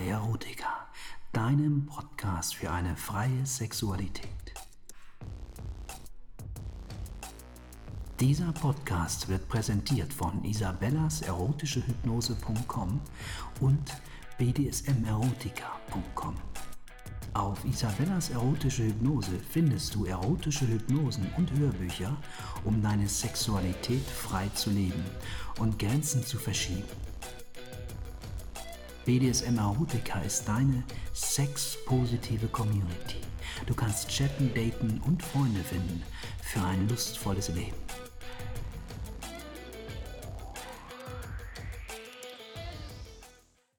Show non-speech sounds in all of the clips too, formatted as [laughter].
bei Erotika, deinem Podcast für eine freie Sexualität. Dieser Podcast wird präsentiert von Isabellas erotische Hypnose.com und bdsmerotika.com. Auf Isabellas erotische Hypnose findest du erotische Hypnosen und Hörbücher, um deine Sexualität frei zu leben und Grenzen zu verschieben. BDSM Erotica ist deine sexpositive Community. Du kannst chatten, daten und Freunde finden für ein lustvolles Leben.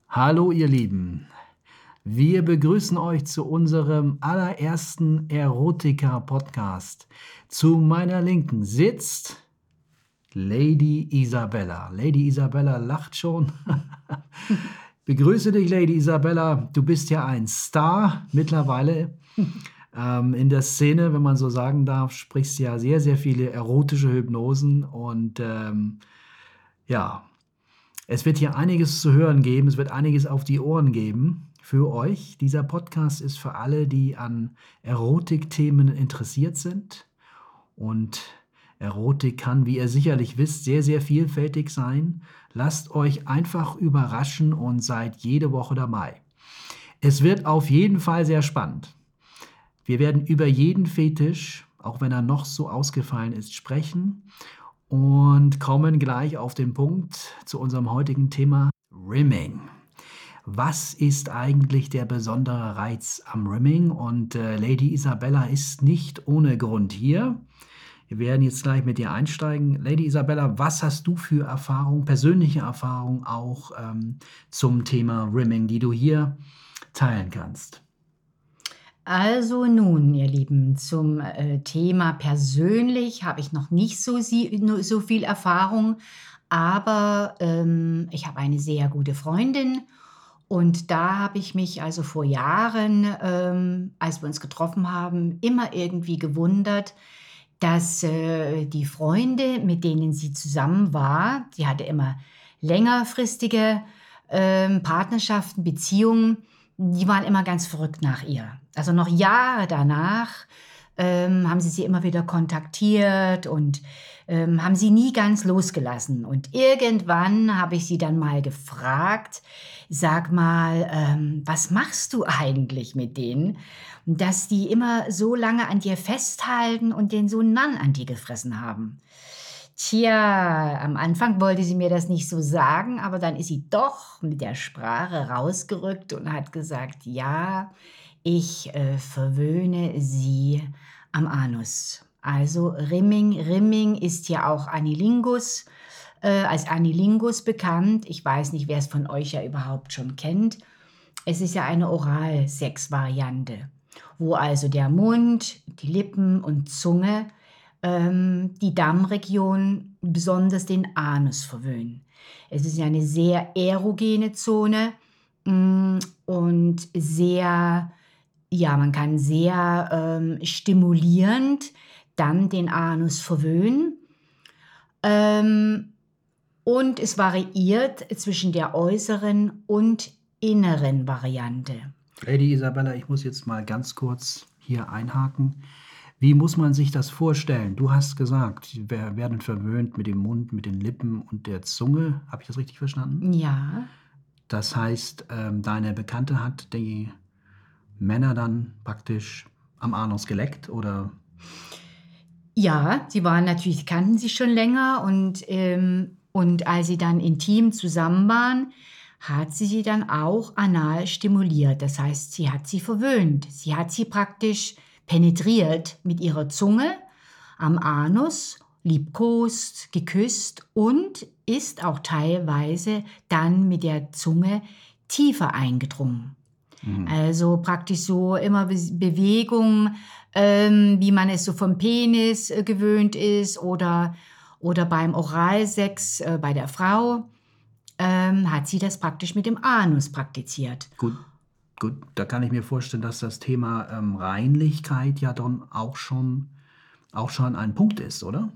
Hallo ihr Lieben, wir begrüßen euch zu unserem allerersten Erotika-Podcast. Zu meiner Linken sitzt Lady Isabella. Lady Isabella lacht schon. [laughs] Begrüße dich, Lady Isabella. Du bist ja ein Star mittlerweile [laughs] ähm, in der Szene, wenn man so sagen darf. Sprichst ja sehr, sehr viele erotische Hypnosen und ähm, ja, es wird hier einiges zu hören geben. Es wird einiges auf die Ohren geben für euch. Dieser Podcast ist für alle, die an Erotikthemen interessiert sind und Erotik kann, wie ihr sicherlich wisst, sehr, sehr vielfältig sein. Lasst euch einfach überraschen und seid jede Woche dabei. Es wird auf jeden Fall sehr spannend. Wir werden über jeden Fetisch, auch wenn er noch so ausgefallen ist, sprechen und kommen gleich auf den Punkt zu unserem heutigen Thema Rimming. Was ist eigentlich der besondere Reiz am Rimming? Und äh, Lady Isabella ist nicht ohne Grund hier. Wir werden jetzt gleich mit dir einsteigen. Lady Isabella, was hast du für Erfahrungen, persönliche Erfahrungen auch ähm, zum Thema Rimming, die du hier teilen kannst? Also nun, ihr Lieben, zum äh, Thema persönlich habe ich noch nicht so, so viel Erfahrung, aber ähm, ich habe eine sehr gute Freundin und da habe ich mich also vor Jahren, ähm, als wir uns getroffen haben, immer irgendwie gewundert, dass äh, die Freunde, mit denen sie zusammen war, sie hatte immer längerfristige äh, Partnerschaften, Beziehungen, die waren immer ganz verrückt nach ihr. Also noch Jahre danach ähm, haben sie sie immer wieder kontaktiert und ähm, haben sie nie ganz losgelassen. Und irgendwann habe ich sie dann mal gefragt, sag mal, ähm, was machst du eigentlich mit denen? dass die immer so lange an dir festhalten und den so Nann an dir gefressen haben. Tja, am Anfang wollte sie mir das nicht so sagen, aber dann ist sie doch mit der Sprache rausgerückt und hat gesagt, ja, ich äh, verwöhne sie am Anus. Also Rimming, Rimming ist ja auch Anilingus, äh, als Anilingus bekannt. Ich weiß nicht, wer es von euch ja überhaupt schon kennt. Es ist ja eine Oralsex-Variante wo also der Mund, die Lippen und Zunge ähm, die Dammregion, besonders den Anus verwöhnen. Es ist ja eine sehr erogene Zone mh, mm, und sehr, ja, man kann sehr ähm, stimulierend dann den Anus verwöhnen. Ähm, und es variiert zwischen der äußeren und inneren Variante. Lady Isabella, ich muss jetzt mal ganz kurz hier einhaken. Wie muss man sich das vorstellen? Du hast gesagt, wir werden verwöhnt mit dem Mund, mit den Lippen und der Zunge. Habe ich das richtig verstanden? Ja. Das heißt, ähm, deine Bekannte hat die Männer dann praktisch am Anus geleckt oder? Ja, sie waren natürlich, kannten sich schon länger und, ähm, und als sie dann intim zusammen waren, hat sie sie dann auch anal stimuliert. Das heißt, sie hat sie verwöhnt. Sie hat sie praktisch penetriert mit ihrer Zunge am Anus, liebkost, geküsst und ist auch teilweise dann mit der Zunge tiefer eingedrungen. Mhm. Also praktisch so immer Be Bewegung, ähm, wie man es so vom Penis äh, gewöhnt ist oder, oder beim Oralsex äh, bei der Frau ähm, hat sie das praktisch mit dem Anus praktiziert. Gut, gut, da kann ich mir vorstellen, dass das Thema ähm, Reinlichkeit ja dann auch schon, auch schon ein Punkt ist, oder?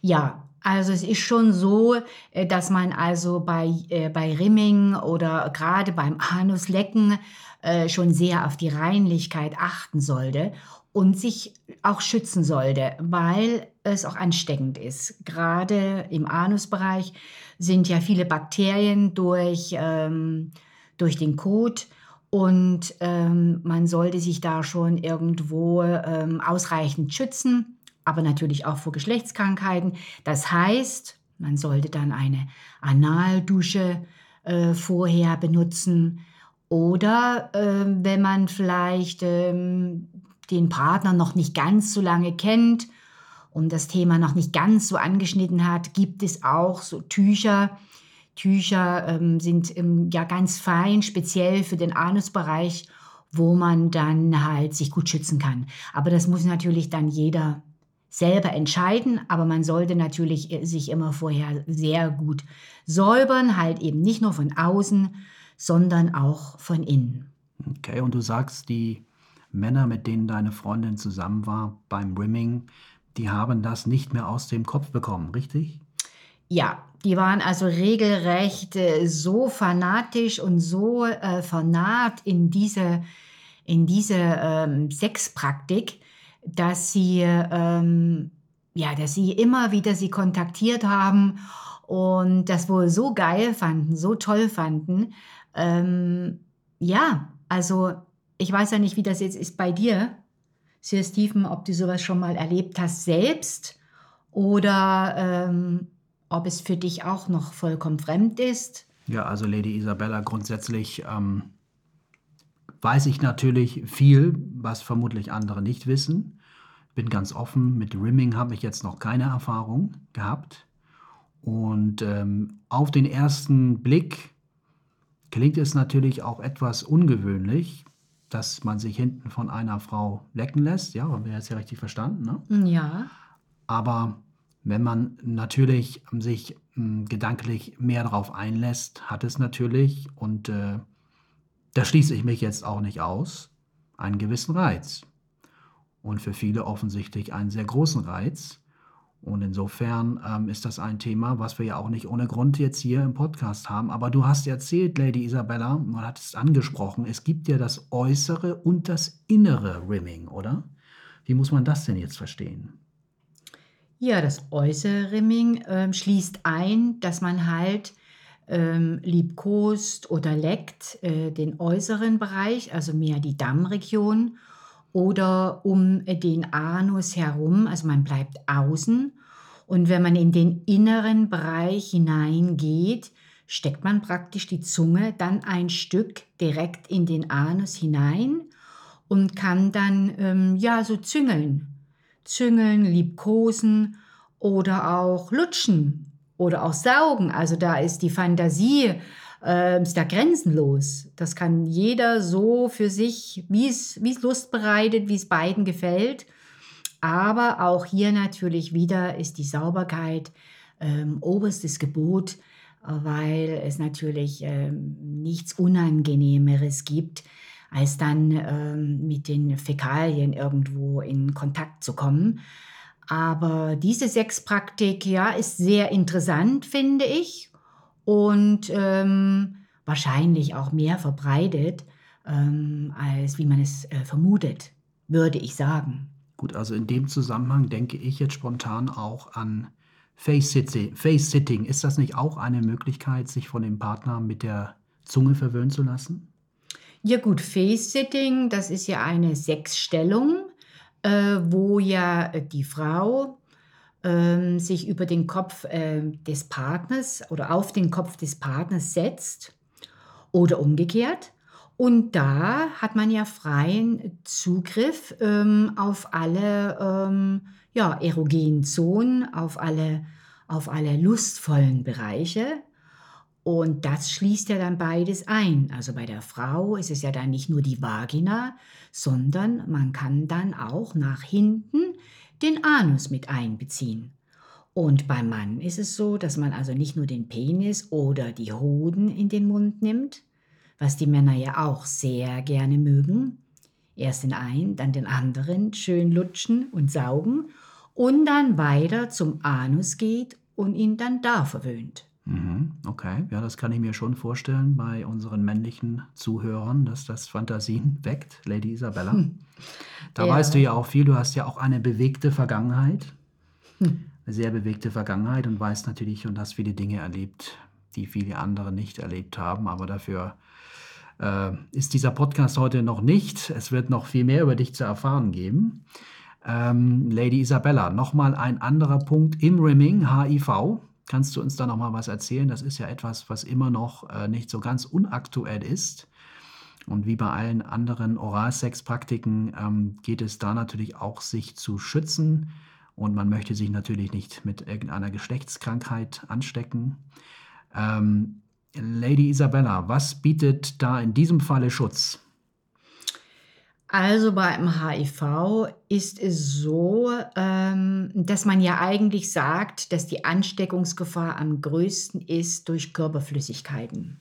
Ja, Also es ist schon so, äh, dass man also bei, äh, bei Rimming oder gerade beim Anuslecken äh, schon sehr auf die Reinlichkeit achten sollte und sich auch schützen sollte, weil es auch ansteckend ist. Gerade im Anusbereich sind ja viele Bakterien durch, ähm, durch den Kot und ähm, man sollte sich da schon irgendwo ähm, ausreichend schützen, aber natürlich auch vor Geschlechtskrankheiten. Das heißt, man sollte dann eine Analdusche äh, vorher benutzen oder äh, wenn man vielleicht ähm, den Partner noch nicht ganz so lange kennt und das Thema noch nicht ganz so angeschnitten hat, gibt es auch so Tücher. Tücher ähm, sind ähm, ja ganz fein, speziell für den Anusbereich, wo man dann halt sich gut schützen kann. Aber das muss natürlich dann jeder selber entscheiden, aber man sollte natürlich äh, sich immer vorher sehr gut säubern, halt eben nicht nur von außen, sondern auch von innen. Okay, und du sagst, die Männer, mit denen deine Freundin zusammen war beim Rimming, die haben das nicht mehr aus dem Kopf bekommen, richtig? Ja, die waren also regelrecht äh, so fanatisch und so äh, vernarrt in diese, in diese ähm, Sexpraktik, dass sie, ähm, ja, dass sie immer wieder sie kontaktiert haben und das wohl so geil fanden, so toll fanden. Ähm, ja, also ich weiß ja nicht, wie das jetzt ist bei dir, Sir Stephen, ob du sowas schon mal erlebt hast selbst oder ähm, ob es für dich auch noch vollkommen fremd ist. Ja, also Lady Isabella, grundsätzlich ähm, weiß ich natürlich viel, was vermutlich andere nicht wissen. Bin ganz offen, mit Rimming habe ich jetzt noch keine Erfahrung gehabt. Und ähm, auf den ersten Blick klingt es natürlich auch etwas ungewöhnlich, dass man sich hinten von einer Frau lecken lässt. Ja, haben wir jetzt ja richtig verstanden, ne? Ja. Aber wenn man natürlich sich äh, gedanklich mehr darauf einlässt, hat es natürlich, und äh, da schließe ich mich jetzt auch nicht aus, einen gewissen Reiz. Und für viele offensichtlich einen sehr großen Reiz. Und insofern ähm, ist das ein Thema, was wir ja auch nicht ohne Grund jetzt hier im Podcast haben. Aber du hast erzählt, Lady Isabella, man hat es angesprochen, es gibt ja das äußere und das innere Rimming, oder? Wie muss man das denn jetzt verstehen? Ja, das äußere Rimming äh, schließt ein, dass man halt ähm, liebkost oder leckt äh, den äußeren Bereich, also mehr die Dammregion oder um den Anus herum, also man bleibt außen. Und wenn man in den inneren Bereich hineingeht, steckt man praktisch die Zunge dann ein Stück direkt in den Anus hinein und kann dann ähm, ja so züngeln, züngeln, liebkosen oder auch lutschen oder auch saugen. Also da ist die Fantasie äh, ist da grenzenlos. Das kann jeder so für sich, wie es Lust bereitet, wie es beiden gefällt. Aber auch hier natürlich wieder ist die Sauberkeit ähm, oberstes Gebot, weil es natürlich ähm, nichts Unangenehmeres gibt, als dann ähm, mit den Fäkalien irgendwo in Kontakt zu kommen. Aber diese Sexpraktik, ja, ist sehr interessant, finde ich und ähm, wahrscheinlich auch mehr verbreitet, ähm, als wie man es äh, vermutet, würde ich sagen. Gut, also in dem Zusammenhang denke ich jetzt spontan auch an Face-Sitting. Ist das nicht auch eine Möglichkeit, sich von dem Partner mit der Zunge verwöhnen zu lassen? Ja gut, Face-Sitting, das ist ja eine Sexstellung, äh, wo ja die Frau ähm, sich über den Kopf äh, des Partners oder auf den Kopf des Partners setzt oder umgekehrt. Und da hat man ja freien Zugriff ähm, auf alle ähm, ja, erogenen Zonen, auf alle, auf alle lustvollen Bereiche. Und das schließt ja dann beides ein. Also bei der Frau ist es ja dann nicht nur die Vagina, sondern man kann dann auch nach hinten den Anus mit einbeziehen. Und beim Mann ist es so, dass man also nicht nur den Penis oder die Hoden in den Mund nimmt, was die Männer ja auch sehr gerne mögen. Erst den einen, dann den anderen schön lutschen und saugen und dann weiter zum Anus geht und ihn dann da verwöhnt. Mhm, okay, ja, das kann ich mir schon vorstellen bei unseren männlichen Zuhörern, dass das Fantasien [laughs] weckt, Lady Isabella. Hm. Da ja. weißt du ja auch viel, du hast ja auch eine bewegte Vergangenheit, hm. eine sehr bewegte Vergangenheit und weißt natürlich und hast viele Dinge erlebt, die viele andere nicht erlebt haben, aber dafür äh, ist dieser Podcast heute noch nicht. Es wird noch viel mehr über dich zu erfahren geben. Ähm, Lady Isabella, nochmal ein anderer Punkt im Rimming, HIV. Kannst du uns da nochmal was erzählen? Das ist ja etwas, was immer noch äh, nicht so ganz unaktuell ist. Und wie bei allen anderen Oralsexpraktiken ähm, geht es da natürlich auch, sich zu schützen. Und man möchte sich natürlich nicht mit irgendeiner Geschlechtskrankheit anstecken. Ähm, Lady Isabella, was bietet da in diesem Falle Schutz? Also beim HIV ist es so, ähm, dass man ja eigentlich sagt, dass die Ansteckungsgefahr am größten ist durch Körperflüssigkeiten.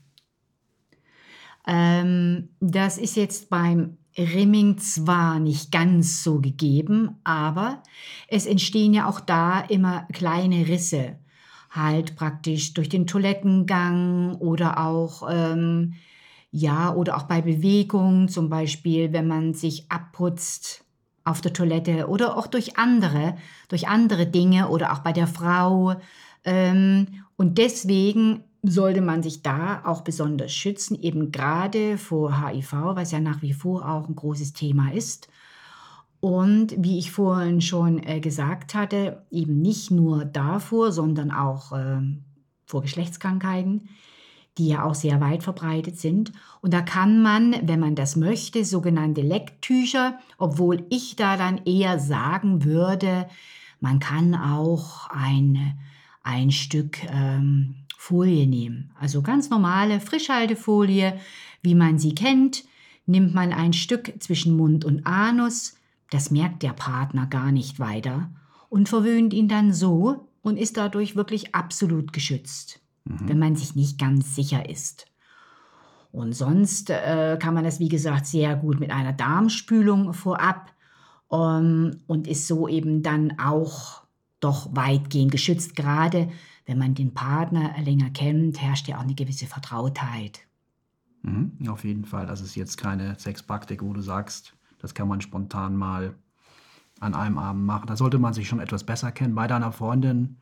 Ähm, das ist jetzt beim Rimming zwar nicht ganz so gegeben, aber es entstehen ja auch da immer kleine Risse, halt praktisch durch den Toilettengang oder auch ähm, ja, oder auch bei Bewegung, zum Beispiel, wenn man sich abputzt auf der Toilette oder auch durch andere, durch andere Dinge oder auch bei der Frau. Ähm, und deswegen sollte man sich da auch besonders schützen, eben gerade vor HIV, was ja nach wie vor auch ein großes Thema ist. Und wie ich vorhin schon äh, gesagt hatte, eben nicht nur davor, sondern auch äh, vor Geschlechtskrankheiten die ja auch sehr weit verbreitet sind. Und da kann man, wenn man das möchte, sogenannte Lecktücher, obwohl ich da dann eher sagen würde, man kann auch ein, ein Stück ähm, Folie nehmen. Also ganz normale Frischhaltefolie, wie man sie kennt, nimmt man ein Stück zwischen Mund und Anus, das merkt der Partner gar nicht weiter und verwöhnt ihn dann so und ist dadurch wirklich absolut geschützt mhm. wenn man sich nicht ganz sicher ist. Und sonst äh, kann man das, wie gesagt, sehr gut mit einer Darmspülung vorab um, ähm, und ist so eben dann auch doch weitgehend geschützt. Gerade wenn man den Partner länger kennt, herrscht ja auch eine gewisse Vertrautheit. Mhm, auf jeden Fall. Das ist jetzt keine Sexpraktik, wo du sagst, das kann man spontan mal an einem Abend machen. Da sollte man sich schon etwas besser kennen. Bei deiner Freundin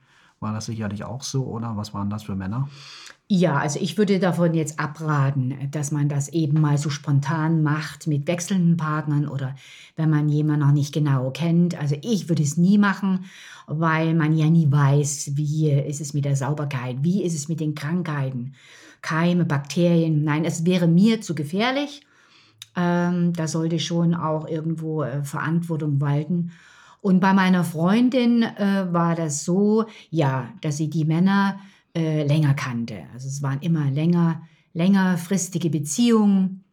war das sicherlich auch so, oder? Was waren das für Männer? Ja, also ich würde davon jetzt abraten, dass man das eben mal so spontan macht mit wechselnden Partnern oder wenn man jemanden noch nicht genau kennt. Also ich würde es nie machen, weil man ja nie weiß, wie ist es mit der Sauberkeit, wie ist es mit den Krankheiten, Keime, Bakterien. Nein, es wäre mir zu gefährlich. Ähm, da sollte schon auch irgendwo äh, Verantwortung walten. Und bei meiner Freundin äh, war das so, ja, dass sie die Männer äh, länger kannte. Also es waren immer länger, längerfristige Beziehungen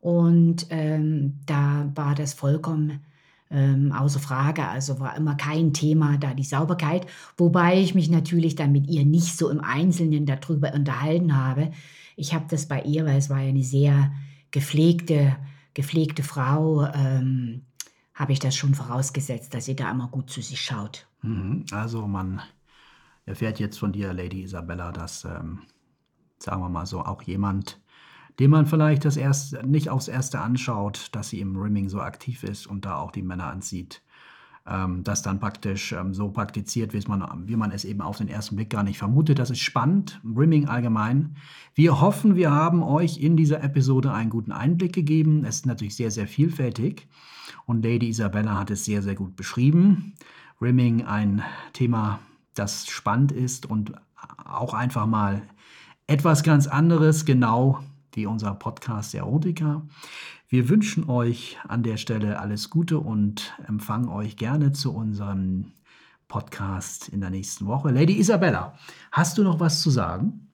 und ähm, da war das vollkommen ähm, außer Frage. Also war immer kein Thema da die Sauberkeit, wobei ich mich natürlich dann mit ihr nicht so im Einzelnen darüber unterhalten habe. Ich habe das bei ihr, weil es war ja eine sehr gepflegte, gepflegte Frau. Ähm, habe ich das schon vorausgesetzt, dass sie da immer gut zu sich schaut. Mhm. Also man erfährt jetzt von dir, Lady Isabella, dass, ähm, sagen wir mal so, auch jemand, den man vielleicht das erst, nicht aufs Erste anschaut, dass sie im Rimming so aktiv ist und da auch die Männer anzieht, ähm, das dann praktisch ähm, so praktiziert, wie man, wie man es eben auf den ersten Blick gar nicht vermutet. Das ist spannend, Rimming allgemein. Wir hoffen, wir haben euch in dieser Episode einen guten Einblick gegeben. Es ist natürlich sehr, sehr vielfältig. Und Lady Isabella hat es sehr, sehr gut beschrieben. Rimming, ein Thema, das spannend ist und auch einfach mal etwas ganz anderes, genau wie unser Podcast Erotika. Wir wünschen euch an der Stelle alles Gute und empfangen euch gerne zu unserem Podcast in der nächsten Woche. Lady Isabella, hast du noch was zu sagen?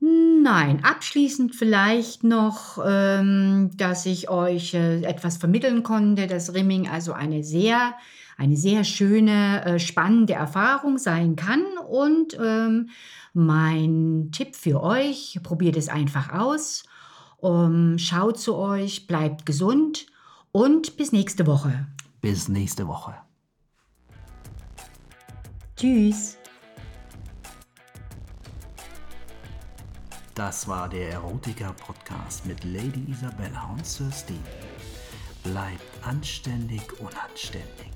Nein, abschließend vielleicht noch, ähm, dass ich euch äh, etwas vermitteln konnte, dass Rimming also eine sehr, eine sehr schöne, äh, spannende Erfahrung sein kann. Und ähm, mein Tipp für euch, probiert es einfach aus, um, schaut zu euch, bleibt gesund und bis nächste Woche. Bis nächste Woche. Tschüss. Das war der Erotika-Podcast mit Lady Isabella und Sir Steve. Bleibt anständig unanständig.